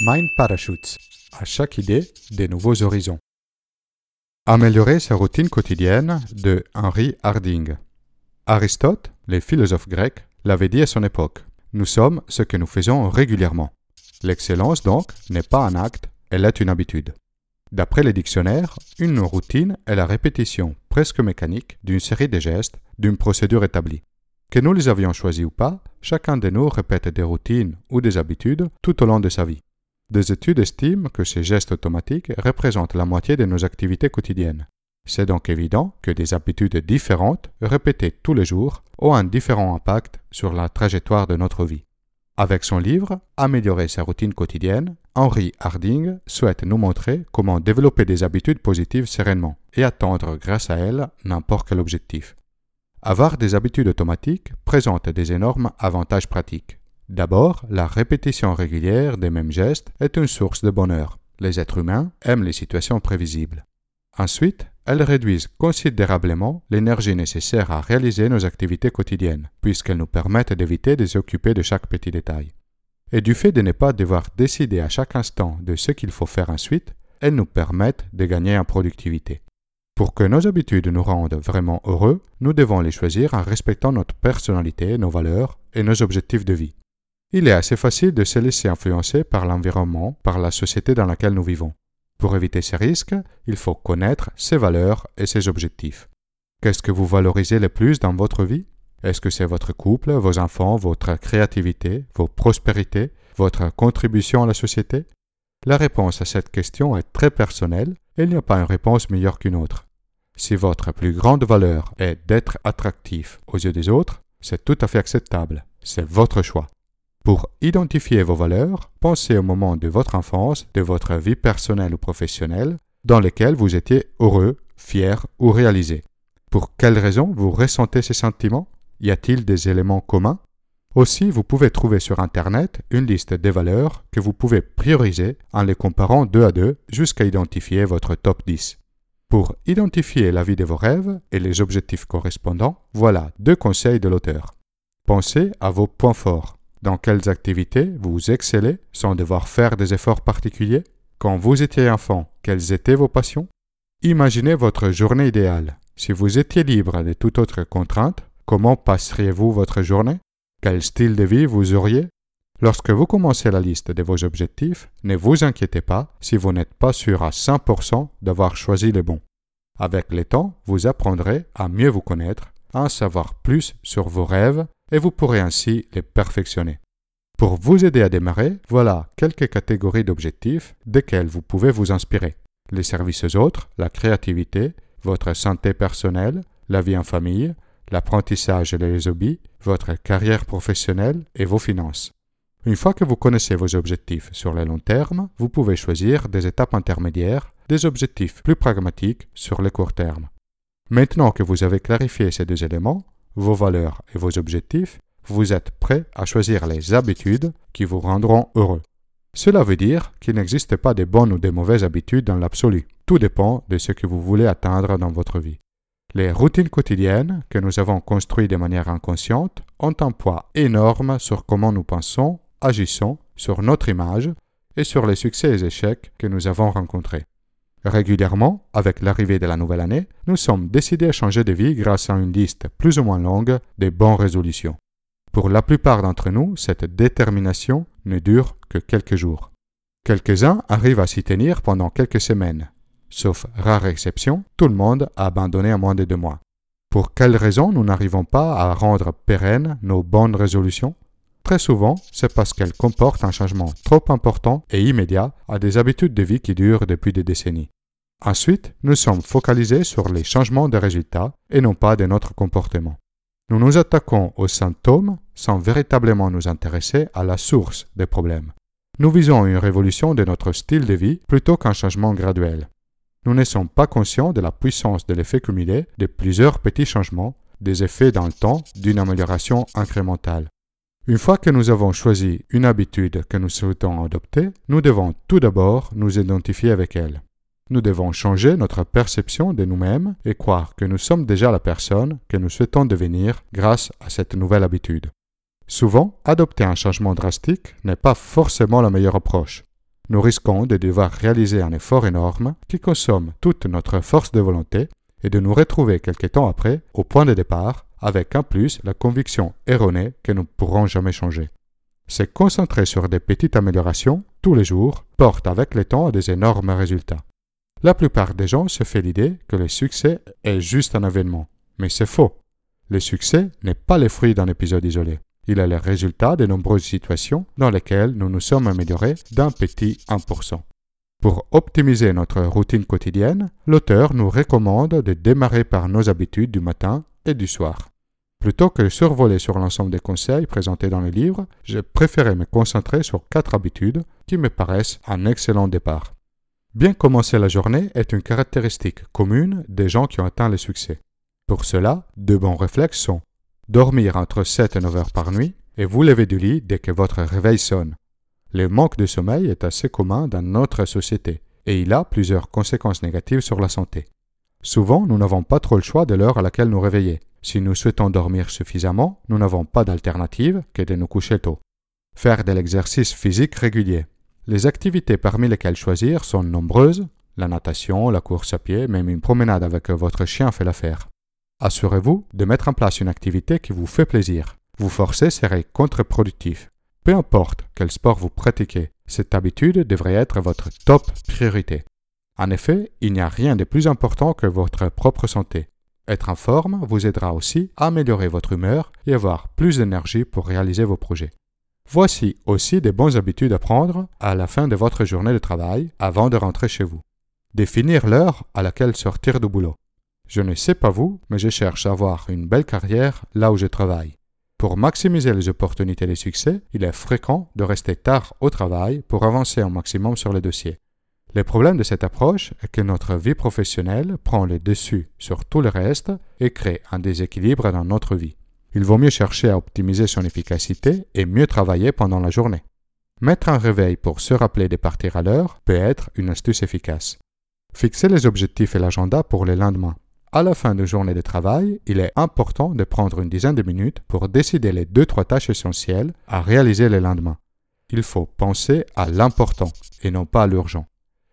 Mind Parachutes. À chaque idée, des nouveaux horizons. Améliorer sa routine quotidienne de Henry Harding. Aristote, le philosophe grec, l'avait dit à son époque. Nous sommes ce que nous faisons régulièrement. L'excellence, donc, n'est pas un acte, elle est une habitude. D'après les dictionnaires, une routine est la répétition presque mécanique d'une série de gestes, d'une procédure établie. Que nous les avions choisis ou pas, chacun de nous répète des routines ou des habitudes tout au long de sa vie. Des études estiment que ces gestes automatiques représentent la moitié de nos activités quotidiennes. C'est donc évident que des habitudes différentes, répétées tous les jours, ont un différent impact sur la trajectoire de notre vie. Avec son livre Améliorer sa routine quotidienne, Henry Harding souhaite nous montrer comment développer des habitudes positives sereinement et atteindre grâce à elles n'importe quel objectif. Avoir des habitudes automatiques présente des énormes avantages pratiques. D'abord, la répétition régulière des mêmes gestes est une source de bonheur. Les êtres humains aiment les situations prévisibles. Ensuite, elles réduisent considérablement l'énergie nécessaire à réaliser nos activités quotidiennes, puisqu'elles nous permettent d'éviter de s'occuper de chaque petit détail. Et du fait de ne pas devoir décider à chaque instant de ce qu'il faut faire ensuite, elles nous permettent de gagner en productivité. Pour que nos habitudes nous rendent vraiment heureux, nous devons les choisir en respectant notre personnalité, nos valeurs et nos objectifs de vie. Il est assez facile de se laisser influencer par l'environnement, par la société dans laquelle nous vivons. Pour éviter ces risques, il faut connaître ses valeurs et ses objectifs. Qu'est-ce que vous valorisez le plus dans votre vie? Est-ce que c'est votre couple, vos enfants, votre créativité, vos prospérités, votre contribution à la société? La réponse à cette question est très personnelle il n'y a pas une réponse meilleure qu'une autre. Si votre plus grande valeur est d'être attractif aux yeux des autres, c'est tout à fait acceptable. C'est votre choix. Pour identifier vos valeurs, pensez au moment de votre enfance, de votre vie personnelle ou professionnelle, dans lesquels vous étiez heureux, fier ou réalisé. Pour quelles raisons vous ressentez ces sentiments? Y a-t-il des éléments communs? Aussi, vous pouvez trouver sur Internet une liste des valeurs que vous pouvez prioriser en les comparant deux à deux jusqu'à identifier votre top 10. Pour identifier la vie de vos rêves et les objectifs correspondants, voilà deux conseils de l'auteur. Pensez à vos points forts. Dans quelles activités vous excellez sans devoir faire des efforts particuliers? Quand vous étiez enfant, quelles étaient vos passions? Imaginez votre journée idéale. Si vous étiez libre de toute autre contrainte, comment passeriez-vous votre journée? Quel style de vie vous auriez? Lorsque vous commencez la liste de vos objectifs, ne vous inquiétez pas si vous n'êtes pas sûr à 100% d'avoir choisi les bons. Avec le temps, vous apprendrez à mieux vous connaître, à en savoir plus sur vos rêves et vous pourrez ainsi les perfectionner. Pour vous aider à démarrer, voilà quelques catégories d'objectifs desquels vous pouvez vous inspirer. Les services autres, la créativité, votre santé personnelle, la vie en famille, l'apprentissage et les hobbies, votre carrière professionnelle et vos finances. Une fois que vous connaissez vos objectifs sur le long terme, vous pouvez choisir des étapes intermédiaires, des objectifs plus pragmatiques sur le court terme. Maintenant que vous avez clarifié ces deux éléments, vos valeurs et vos objectifs, vous êtes prêt à choisir les habitudes qui vous rendront heureux. Cela veut dire qu'il n'existe pas de bonnes ou de mauvaises habitudes dans l'absolu. Tout dépend de ce que vous voulez atteindre dans votre vie. Les routines quotidiennes que nous avons construites de manière inconsciente ont un poids énorme sur comment nous pensons, agissons, sur notre image et sur les succès et échecs que nous avons rencontrés. Régulièrement, avec l'arrivée de la nouvelle année, nous sommes décidés à changer de vie grâce à une liste plus ou moins longue de bonnes résolutions. Pour la plupart d'entre nous, cette détermination ne dure que quelques jours. Quelques-uns arrivent à s'y tenir pendant quelques semaines. Sauf rare exception, tout le monde a abandonné en moins de deux mois. Pour quelles raisons nous n'arrivons pas à rendre pérennes nos bonnes résolutions? Très souvent, c'est parce qu'elles comportent un changement trop important et immédiat à des habitudes de vie qui durent depuis des décennies. Ensuite, nous sommes focalisés sur les changements de résultats et non pas de notre comportement. Nous nous attaquons aux symptômes sans véritablement nous intéresser à la source des problèmes. Nous visons une révolution de notre style de vie plutôt qu'un changement graduel. Nous ne sommes pas conscients de la puissance de l'effet cumulé de plusieurs petits changements, des effets dans le temps d'une amélioration incrémentale. Une fois que nous avons choisi une habitude que nous souhaitons adopter, nous devons tout d'abord nous identifier avec elle. Nous devons changer notre perception de nous-mêmes et croire que nous sommes déjà la personne que nous souhaitons devenir grâce à cette nouvelle habitude. Souvent, adopter un changement drastique n'est pas forcément la meilleure approche. nous risquons de devoir réaliser un effort énorme qui consomme toute notre force de volonté et de nous retrouver quelque temps après au point de départ avec en plus la conviction erronée que nous ne pourrons jamais changer. Se concentrer sur des petites améliorations tous les jours porte avec le temps à des énormes résultats. La plupart des gens se font l'idée que le succès est juste un événement, mais c'est faux. Le succès n'est pas le fruit d'un épisode isolé. Il est le résultat de nombreuses situations dans lesquelles nous nous sommes améliorés d'un petit 1%. Pour optimiser notre routine quotidienne, l'auteur nous recommande de démarrer par nos habitudes du matin et du soir. Plutôt que de survoler sur l'ensemble des conseils présentés dans le livre, j'ai préféré me concentrer sur quatre habitudes qui me paraissent un excellent départ. Bien commencer la journée est une caractéristique commune des gens qui ont atteint le succès. Pour cela, deux bons réflexes sont dormir entre 7 et 9 heures par nuit et vous lever du lit dès que votre réveil sonne. Le manque de sommeil est assez commun dans notre société et il a plusieurs conséquences négatives sur la santé. Souvent, nous n'avons pas trop le choix de l'heure à laquelle nous réveiller. Si nous souhaitons dormir suffisamment, nous n'avons pas d'alternative que de nous coucher tôt. Faire de l'exercice physique régulier. Les activités parmi lesquelles choisir sont nombreuses. La natation, la course à pied, même une promenade avec votre chien fait l'affaire. Assurez-vous de mettre en place une activité qui vous fait plaisir. Vous forcer serait contre-productif. Peu importe quel sport vous pratiquez, cette habitude devrait être votre top priorité. En effet, il n'y a rien de plus important que votre propre santé. Être en forme vous aidera aussi à améliorer votre humeur et avoir plus d'énergie pour réaliser vos projets. Voici aussi des bonnes habitudes à prendre à la fin de votre journée de travail avant de rentrer chez vous. Définir l'heure à laquelle sortir du boulot. Je ne sais pas vous, mais je cherche à avoir une belle carrière là où je travaille. Pour maximiser les opportunités de succès, il est fréquent de rester tard au travail pour avancer un maximum sur les dossiers. Le problème de cette approche est que notre vie professionnelle prend le dessus sur tout le reste et crée un déséquilibre dans notre vie. Il vaut mieux chercher à optimiser son efficacité et mieux travailler pendant la journée. Mettre un réveil pour se rappeler de partir à l'heure peut être une astuce efficace. Fixer les objectifs et l'agenda pour le lendemain. À la fin de journée de travail, il est important de prendre une dizaine de minutes pour décider les deux trois tâches essentielles à réaliser le lendemain. Il faut penser à l'important et non pas à l'urgent.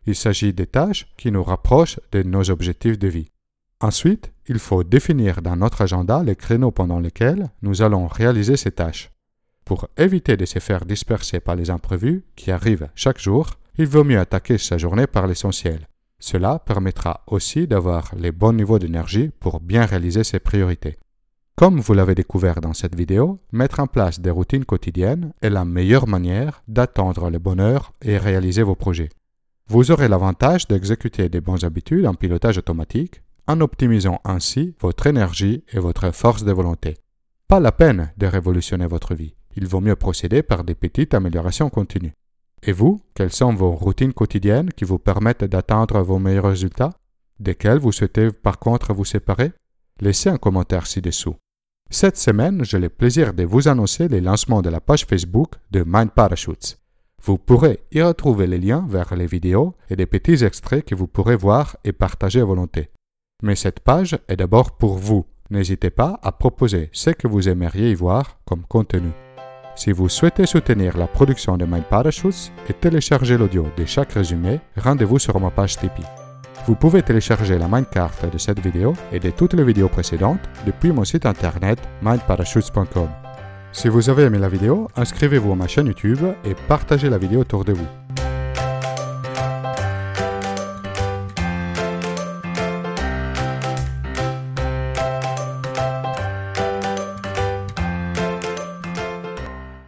Il s'agit des tâches qui nous rapprochent de nos objectifs de vie. Ensuite, il faut définir dans notre agenda les créneaux pendant lesquels nous allons réaliser ces tâches. Pour éviter de se faire disperser par les imprévus qui arrivent chaque jour, il vaut mieux attaquer sa journée par l'essentiel. Cela permettra aussi d'avoir les bons niveaux d'énergie pour bien réaliser ses priorités. Comme vous l'avez découvert dans cette vidéo, mettre en place des routines quotidiennes est la meilleure manière d'attendre le bonheur et réaliser vos projets. Vous aurez l'avantage d'exécuter des bonnes habitudes en pilotage automatique en optimisant ainsi votre énergie et votre force de volonté. Pas la peine de révolutionner votre vie. Il vaut mieux procéder par des petites améliorations continues. Et vous, quelles sont vos routines quotidiennes qui vous permettent d'atteindre vos meilleurs résultats? Desquelles vous souhaitez par contre vous séparer? Laissez un commentaire ci-dessous. Cette semaine, j'ai le plaisir de vous annoncer les lancements de la page Facebook de Mind Parachutes. Vous pourrez y retrouver les liens vers les vidéos et des petits extraits que vous pourrez voir et partager à volonté. Mais cette page est d'abord pour vous. N'hésitez pas à proposer ce que vous aimeriez y voir comme contenu. Si vous souhaitez soutenir la production de Mind Parachutes et télécharger l'audio de chaque résumé, rendez-vous sur ma page Tipeee. Vous pouvez télécharger la Mindcard de cette vidéo et de toutes les vidéos précédentes depuis mon site internet mindparachutes.com. Si vous avez aimé la vidéo, inscrivez-vous à ma chaîne YouTube et partagez la vidéo autour de vous.